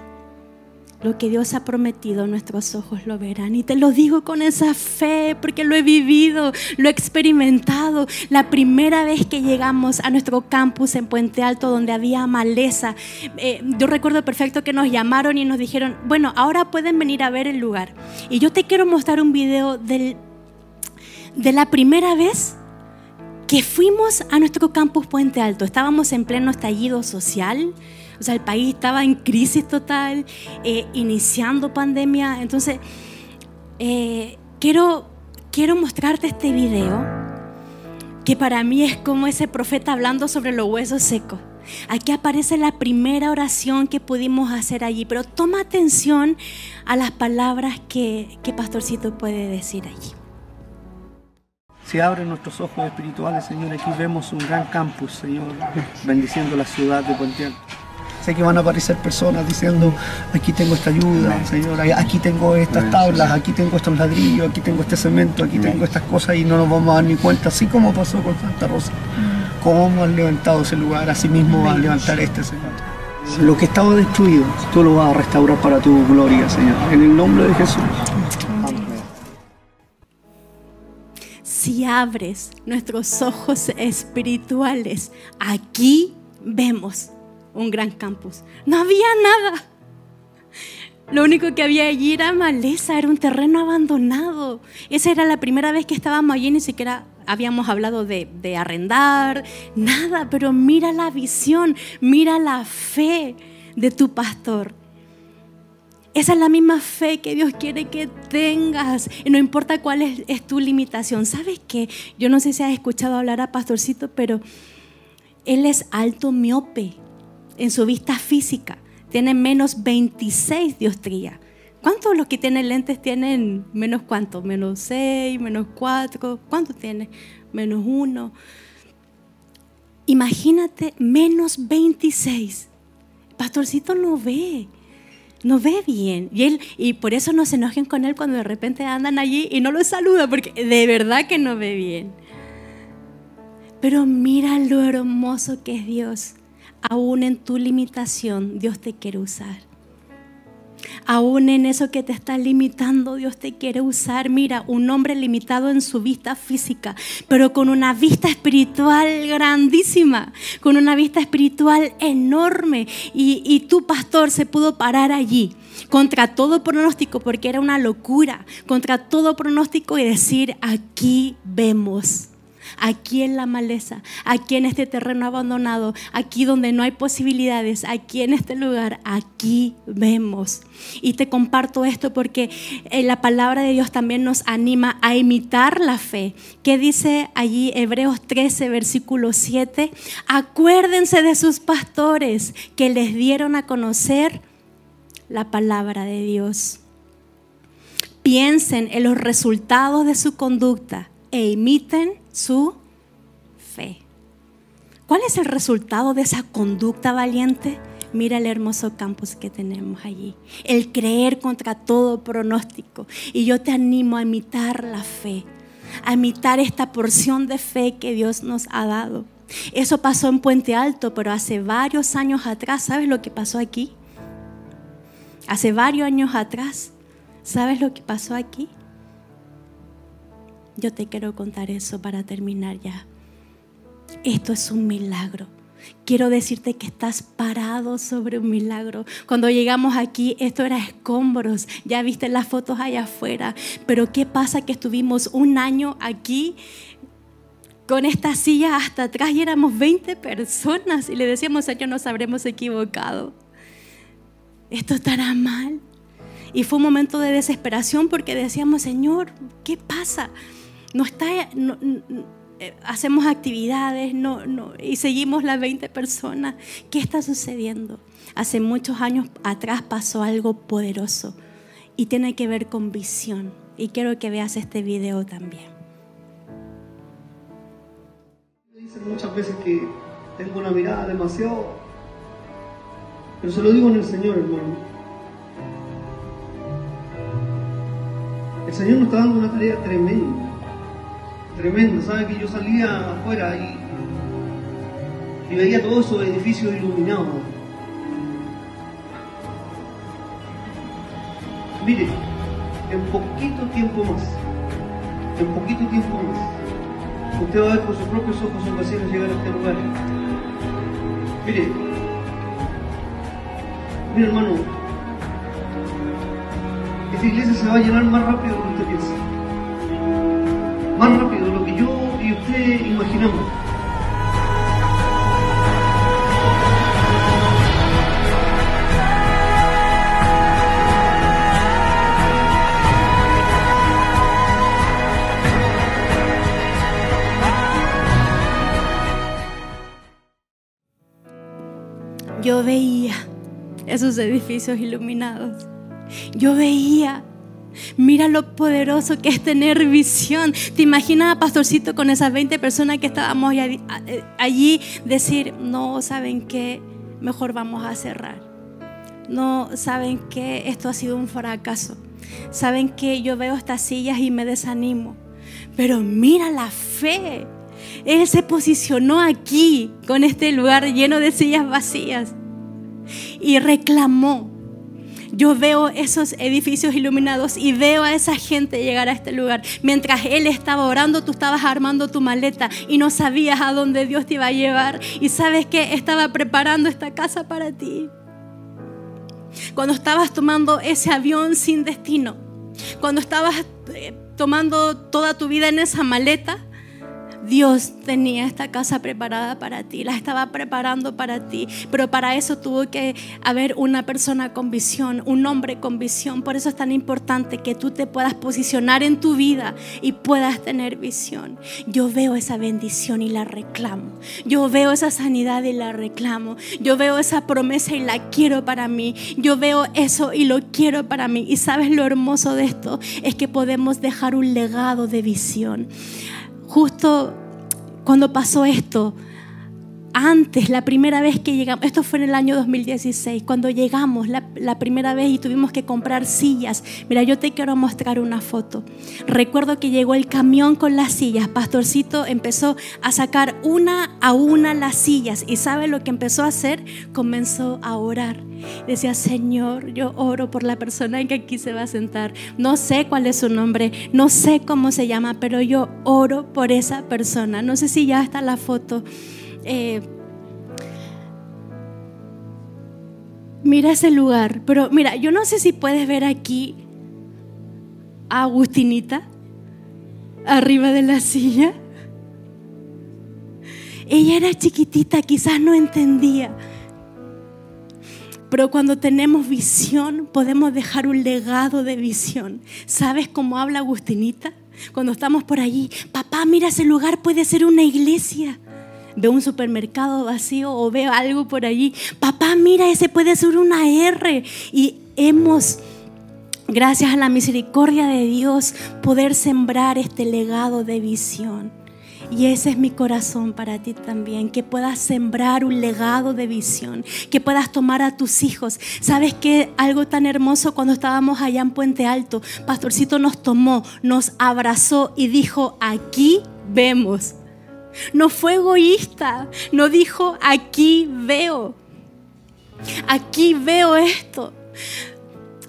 lo que Dios ha prometido, nuestros ojos lo verán. Y te lo digo con esa fe, porque lo he vivido, lo he experimentado. La primera vez que llegamos a nuestro campus en Puente Alto, donde había maleza, eh, yo recuerdo perfecto que nos llamaron y nos dijeron, bueno, ahora pueden venir a ver el lugar. Y yo te quiero mostrar un video del, de la primera vez que fuimos a nuestro campus Puente Alto. Estábamos en pleno estallido social o sea, el país estaba en crisis total, eh, iniciando pandemia. Entonces, eh, quiero, quiero mostrarte este video que para mí es como ese profeta hablando sobre los huesos secos. Aquí aparece la primera oración que pudimos hacer allí, pero toma atención a las palabras que, que Pastorcito puede decir allí. Se abren nuestros ojos espirituales, Señor. Aquí vemos un gran campus, Señor, bendiciendo la ciudad de Puente que van a aparecer personas diciendo, aquí tengo esta ayuda, Señor, aquí tengo estas tablas, aquí tengo estos ladrillos, aquí tengo este cemento, aquí tengo estas cosas y no nos vamos a dar ni cuenta, así como pasó con Santa Rosa. Cómo han levantado ese lugar, así mismo va a levantar este, Señor. Lo que estaba destruido, tú lo vas a restaurar para tu gloria, Señor. En el nombre de Jesús. Si abres nuestros ojos espirituales, aquí vemos un gran campus. No había nada. Lo único que había allí era maleza, era un terreno abandonado. Esa era la primera vez que estábamos allí, ni siquiera habíamos hablado de, de, arrendar, nada, pero mira la visión, mira la fe de tu pastor. Esa es la misma fe que Dios quiere que tengas. Y no importa cuál es, tu limitación. ¿Sabes qué? Yo no sé si has escuchado hablar a Pastorcito, pero él es alto miope en su vista física. Tiene menos 26 diostría. ¿Cuántos los que tienen lentes tienen menos cuánto? Menos 6, menos 4. ¿Cuánto tiene? Menos 1. Imagínate, menos 26. Pastorcito no ve. No ve bien. Y, él, y por eso no se enojen con él cuando de repente andan allí y no lo saluda, porque de verdad que no ve bien. Pero mira lo hermoso que es Dios aún en tu limitación, Dios te quiere usar. Aún en eso que te está limitando, Dios te quiere usar. Mira, un hombre limitado en su vista física, pero con una vista espiritual grandísima, con una vista espiritual enorme. Y, y tu pastor se pudo parar allí contra todo pronóstico, porque era una locura, contra todo pronóstico y decir, aquí vemos aquí en la maleza, aquí en este terreno abandonado, aquí donde no hay posibilidades, aquí en este lugar, aquí vemos. Y te comparto esto porque eh, la palabra de Dios también nos anima a imitar la fe. ¿Qué dice allí Hebreos 13, versículo 7? Acuérdense de sus pastores que les dieron a conocer la palabra de Dios. piensen en los resultados de su conducta e imiten su fe. ¿Cuál es el resultado de esa conducta valiente? Mira el hermoso campus que tenemos allí. El creer contra todo pronóstico. Y yo te animo a imitar la fe, a imitar esta porción de fe que Dios nos ha dado. Eso pasó en Puente Alto, pero hace varios años atrás, ¿sabes lo que pasó aquí? Hace varios años atrás, ¿sabes lo que pasó aquí? Yo te quiero contar eso para terminar ya. Esto es un milagro. Quiero decirte que estás parado sobre un milagro. Cuando llegamos aquí, esto era escombros. Ya viste las fotos allá afuera. Pero ¿qué pasa que estuvimos un año aquí con esta silla hasta atrás y éramos 20 personas y le decíamos, Señor, nos habremos equivocado. Esto estará mal. Y fue un momento de desesperación porque decíamos, Señor, ¿qué pasa? No está, eh, hacemos actividades no, no, y seguimos las 20 personas. ¿Qué está sucediendo? Hace muchos años atrás pasó algo poderoso y tiene que ver con visión. Y quiero que veas este video también. Dicen muchas veces que tengo una mirada demasiado, pero se lo digo en el Señor, hermano. El Señor nos está dando una tarea tremenda tremendo. ¿Sabe que yo salía afuera y, y veía todos esos edificios iluminados? Mire, en poquito tiempo más, en poquito tiempo más, usted va a ver por sus propios ojos sus vecinos llegar a este lugar. Mire, mire hermano, esta iglesia se va a llenar más rápido que usted piensa más rápido de lo que yo y usted imaginamos. Yo veía esos edificios iluminados. Yo veía Mira lo poderoso que es tener visión. ¿Te imaginas Pastorcito con esas 20 personas que estábamos allí decir, no, ¿saben qué? Mejor vamos a cerrar. No, ¿saben qué? Esto ha sido un fracaso. ¿Saben qué? Yo veo estas sillas y me desanimo. Pero mira la fe. Él se posicionó aquí con este lugar lleno de sillas vacías y reclamó yo veo esos edificios iluminados y veo a esa gente llegar a este lugar. Mientras Él estaba orando, tú estabas armando tu maleta y no sabías a dónde Dios te iba a llevar. Y sabes que estaba preparando esta casa para ti. Cuando estabas tomando ese avión sin destino, cuando estabas eh, tomando toda tu vida en esa maleta, Dios tenía esta casa preparada para ti, la estaba preparando para ti, pero para eso tuvo que haber una persona con visión, un hombre con visión. Por eso es tan importante que tú te puedas posicionar en tu vida y puedas tener visión. Yo veo esa bendición y la reclamo. Yo veo esa sanidad y la reclamo. Yo veo esa promesa y la quiero para mí. Yo veo eso y lo quiero para mí. Y sabes lo hermoso de esto es que podemos dejar un legado de visión justo cuando pasó esto, antes, la primera vez que llegamos, esto fue en el año 2016, cuando llegamos la, primera vez y tuvimos que comprar sillas. Mira, yo te quiero mostrar una foto. Recuerdo que llegó el camión con las sillas. Pastorcito empezó a sacar una a una las sillas y ¿sabe lo que empezó a hacer? Comenzó a orar. Decía, Señor, yo oro por la persona que aquí se va a sentar. No sé cuál es su nombre, no sé cómo se llama, pero yo oro por esa persona. No sé si ya está la foto. Eh, mira ese lugar, pero mira, yo no sé si puedes ver aquí a Agustinita arriba de la silla. Ella era chiquitita, quizás no entendía. Pero cuando tenemos visión, podemos dejar un legado de visión. ¿Sabes cómo habla Agustinita? Cuando estamos por allí, papá, mira ese lugar, puede ser una iglesia veo un supermercado vacío o veo algo por allí. Papá, mira, ese puede ser una R. Y hemos gracias a la misericordia de Dios, poder sembrar este legado de visión. Y ese es mi corazón para ti también, que puedas sembrar un legado de visión, que puedas tomar a tus hijos. ¿Sabes qué? Algo tan hermoso cuando estábamos allá en Puente Alto, Pastorcito nos tomó, nos abrazó y dijo, aquí vemos. No fue egoísta, no dijo, aquí veo. Aquí veo esto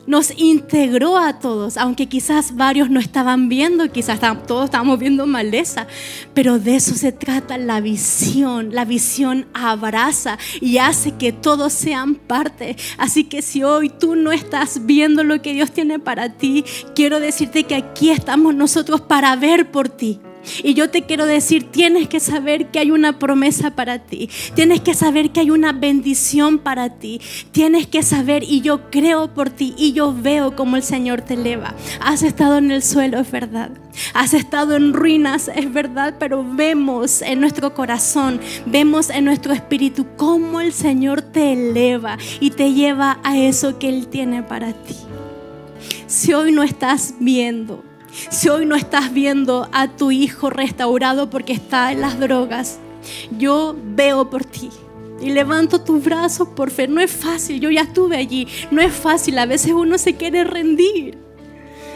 nos integró a todos, aunque quizás varios no estaban viendo, quizás todos estábamos viendo maleza, pero de eso se trata la visión. La visión abraza y hace que todos sean parte. Así que si hoy tú no estás viendo lo que Dios tiene para ti, quiero decirte que aquí estamos nosotros para ver por ti. Y yo te quiero decir, tienes que saber que hay una promesa para ti. Tienes que saber que hay una bendición para ti. Tienes que saber, y yo creo por ti, y yo veo cómo el Señor te eleva. Has estado en el suelo, es verdad. Has estado en ruinas, es verdad, pero vemos en nuestro corazón, vemos en nuestro espíritu cómo el Señor te eleva y te lleva a eso que Él tiene para ti. Si hoy no estás viendo, si hoy no estás viendo a tu hijo restaurado porque está en las drogas, yo veo por ti. Y levanto tus brazos por fe. No es fácil, yo ya estuve allí. No es fácil, a veces uno se quiere rendir.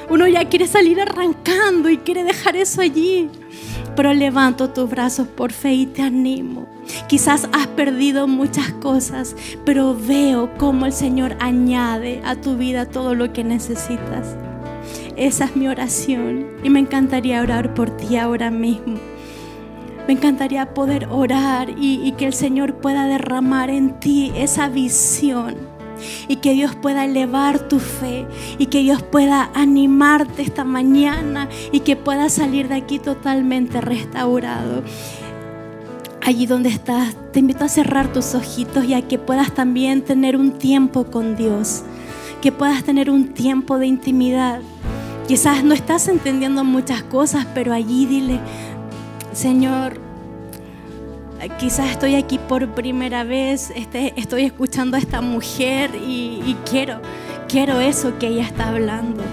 Uno ya quiere salir arrancando y quiere dejar eso allí. Pero levanto tus brazos por fe y te animo. Quizás has perdido muchas cosas, pero veo cómo el Señor añade a tu vida todo lo que necesitas. Esa es mi oración. Y me encantaría orar por ti ahora mismo. Me encantaría poder orar y, que el Señor pueda derramar en ti esa visión. Y que Dios pueda elevar tu fe. Y que Dios pueda animarte esta mañana. Y que puedas salir de aquí totalmente restaurado. Allí donde estás, te invito a cerrar tus ojitos y a que puedas también tener un tiempo con Dios, que puedas tener un tiempo de intimidad Quizás no estás entendiendo muchas cosas, pero allí dile, Señor, quizás estoy aquí por primera vez, este, estoy escuchando a esta mujer y, quiero, quiero eso que ella está hablando.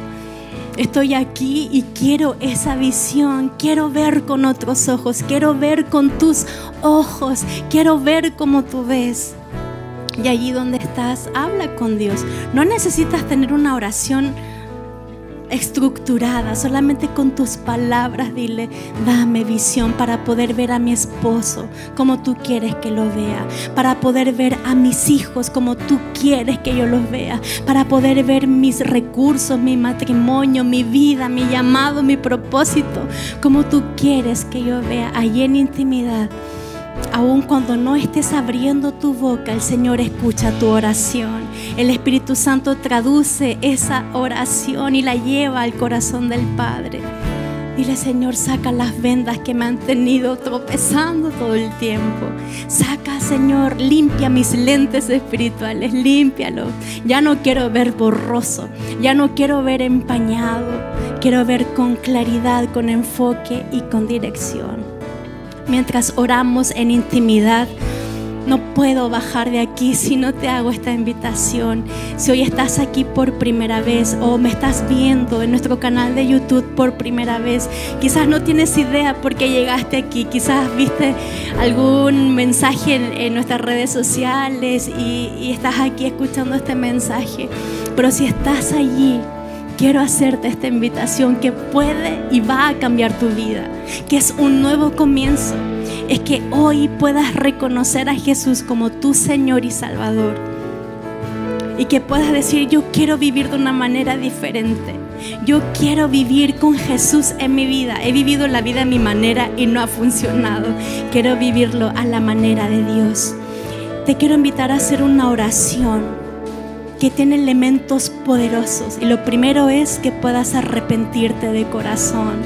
Estoy aquí y quiero esa visión, quiero ver con otros ojos, quiero ver con tus ojos, quiero ver como tú ves. Y allí donde estás, habla con Dios. No necesitas tener una oración estructurada, solamente con tus palabras dile, dame visión para poder ver a mi esposo como tú quieres que lo vea, para poder ver a mis hijos como tú quieres que yo los vea, para poder ver mis recursos, mi matrimonio, mi vida, mi llamado, mi propósito, como tú quieres que yo vea, allí en intimidad Aun cuando no estés abriendo tu boca, el Señor escucha tu oración. El Espíritu Santo traduce esa oración y la lleva al corazón del Padre. Dile, Señor, saca las vendas que me han tenido tropezando todo el tiempo. Saca, Señor, limpia mis lentes espirituales, límpialo. Ya no quiero ver borroso, ya no quiero ver empañado. Quiero ver con claridad, con enfoque y con dirección mientras oramos en intimidad. No puedo bajar de aquí si no te hago esta invitación. Si hoy estás aquí por primera vez o me estás viendo en nuestro canal de YouTube por primera vez, quizás no tienes idea por qué llegaste aquí, quizás viste algún mensaje en, nuestras redes sociales y, estás aquí escuchando este mensaje. Pero si estás allí, quiero hacerte esta invitación que puede y va a cambiar tu vida, que es un nuevo comienzo. Es que hoy puedas reconocer a Jesús como tu Señor y Salvador. Y que puedas decir, yo quiero vivir de una manera diferente. Yo quiero vivir con Jesús en mi vida. He vivido la vida a mi manera y no ha funcionado. Quiero vivirlo a la manera de Dios. Te quiero invitar a hacer una oración que tiene elementos poderosos. Y lo primero es que puedas arrepentirte de corazón.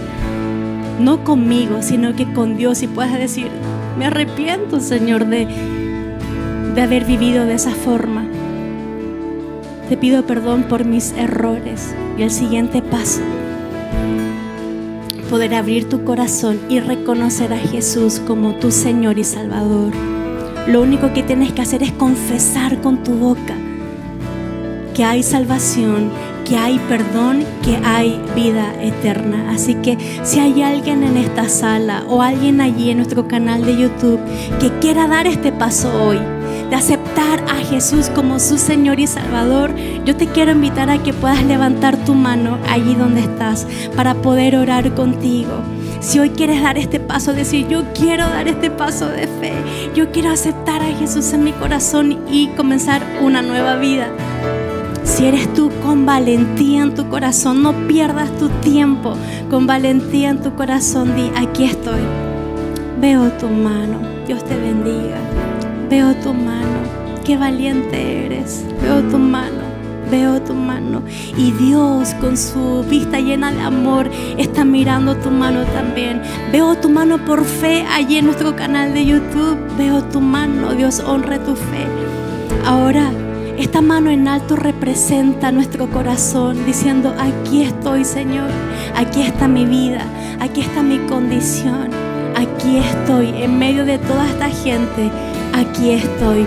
No conmigo, sino que con Dios y puedas decir, me arrepiento, Señor, de, de haber vivido de esa forma. Te pido perdón por mis errores. Y el siguiente paso, poder abrir tu corazón y reconocer a Jesús como tu Señor y Salvador. Lo único que tienes que hacer es confesar con tu boca que hay salvación, que hay perdón, que hay vida eterna. Así que si hay alguien en esta sala o alguien allí en nuestro canal de YouTube que quiera dar este paso hoy, de aceptar a Jesús como su Señor y Salvador, yo te quiero invitar a que puedas levantar tu mano allí donde estás para poder orar contigo. Si hoy quieres dar este paso, decir, yo quiero dar este paso de fe, yo quiero aceptar a Jesús en mi corazón y comenzar una nueva vida. Si eres tú con valentía en tu corazón, no pierdas tu tiempo. Con valentía en tu corazón, di, aquí estoy. Veo tu mano. Dios te bendiga. Veo tu mano. Qué valiente eres. Veo tu mano. Veo tu mano. Y Dios con su vista llena de amor está mirando tu mano también. Veo tu mano por fe allí en nuestro canal de YouTube. Veo tu mano. Dios honre tu fe. Ahora esta mano en alto representa nuestro corazón diciendo, aquí estoy Señor, aquí está mi vida, aquí está mi condición, aquí estoy en medio de toda esta gente, aquí estoy.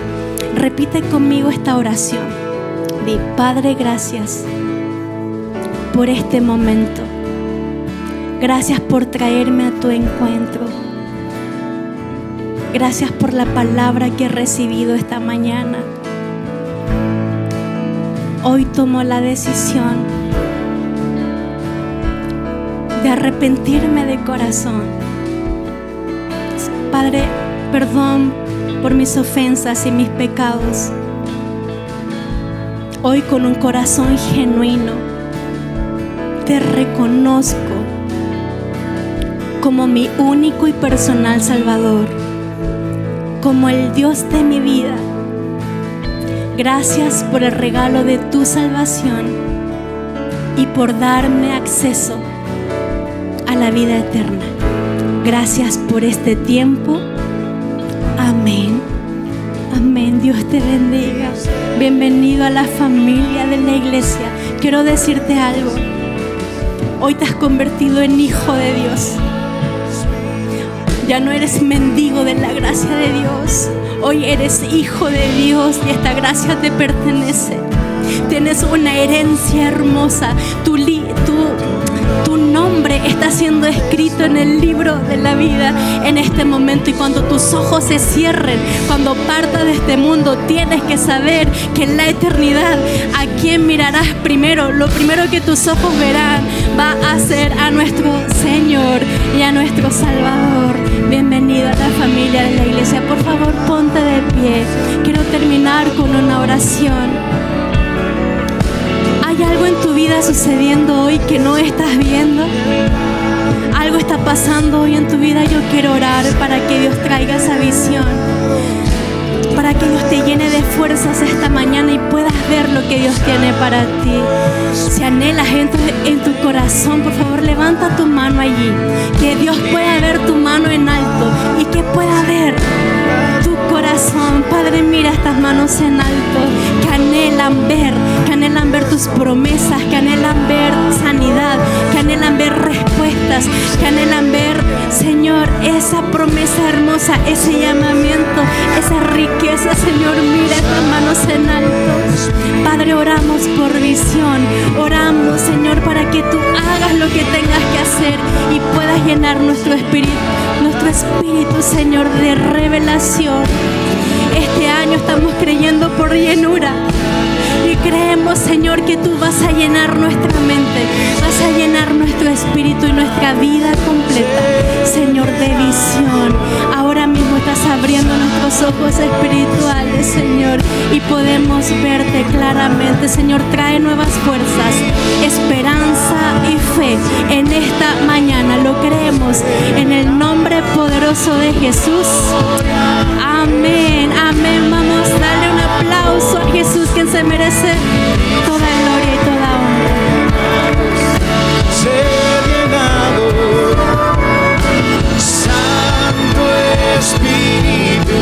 Repite conmigo esta oración. Di, Padre, gracias por este momento. Gracias por traerme a tu encuentro. Gracias por la palabra que he recibido esta mañana. Hoy tomo la decisión de arrepentirme de corazón. Padre, perdón por mis ofensas y mis pecados. Hoy con un corazón genuino te reconozco como mi único y personal Salvador, como el Dios de mi vida Gracias por el regalo de tu salvación y por darme acceso a la vida eterna. Gracias por este tiempo. Amén. Amén. Dios te bendiga. Bienvenido a la familia de la iglesia. Quiero decirte algo. Hoy te has convertido en hijo de Dios. Ya no eres mendigo de la gracia de Dios. Hoy eres hijo de Dios y esta gracia te pertenece. Tienes una herencia hermosa. Tu, tu, nombre está siendo escrito en el libro de la vida en este momento. Y cuando tus ojos se cierren, cuando partas de este mundo, tienes que saber que en la eternidad, ¿a quién mirarás primero? Lo primero que tus ojos verán va a ser a nuestro Señor y a nuestro Salvador. Bienvenido a la familia de la iglesia. Por favor, ponte de pie. Quiero terminar con una oración. ¿Hay algo en tu vida sucediendo hoy que no estás viendo? Algo está pasando hoy en tu vida. Yo quiero orar para que Dios traiga esa visión. Para que Dios te llene de fuerzas esta mañana y puedas ver lo que Dios tiene para ti. Si anhelas en en tu corazón, por favor levanta tu mano allí. Que Dios pueda ver tu mano en alto y que pueda ver tu corazón. Padre, mira estas manos en alto que anhelan ver, anhelan ver tus promesas, que anhelan ver sanidad, que anhelan ver respuestas, que anhelan ver, Señor, esa promesa hermosa, ese llamamiento, esa riqueza, Señor, mira estas manos en alto. Padre, oramos por visión, oramos, Señor, para que tú hagas lo que tengas que hacer y puedas llenar nuestro espíritu, nuestro espíritu, Señor, de revelación. Este año estamos creyendo por llenura. Creemos, Señor, que tú vas a llenar nuestra mente, vas a llenar nuestro espíritu y nuestra vida completa, Señor, de visión. Ahora mismo estás abriendo nuestros ojos espirituales, Señor, y podemos verte claramente. Señor, trae nuevas fuerzas, esperanza y fe en esta mañana. Lo creemos en el nombre poderoso de Jesús. Amén, amén. Vamos un aplauso a Jesús, quien se merece toda gloria y toda honra. Santo Espíritu,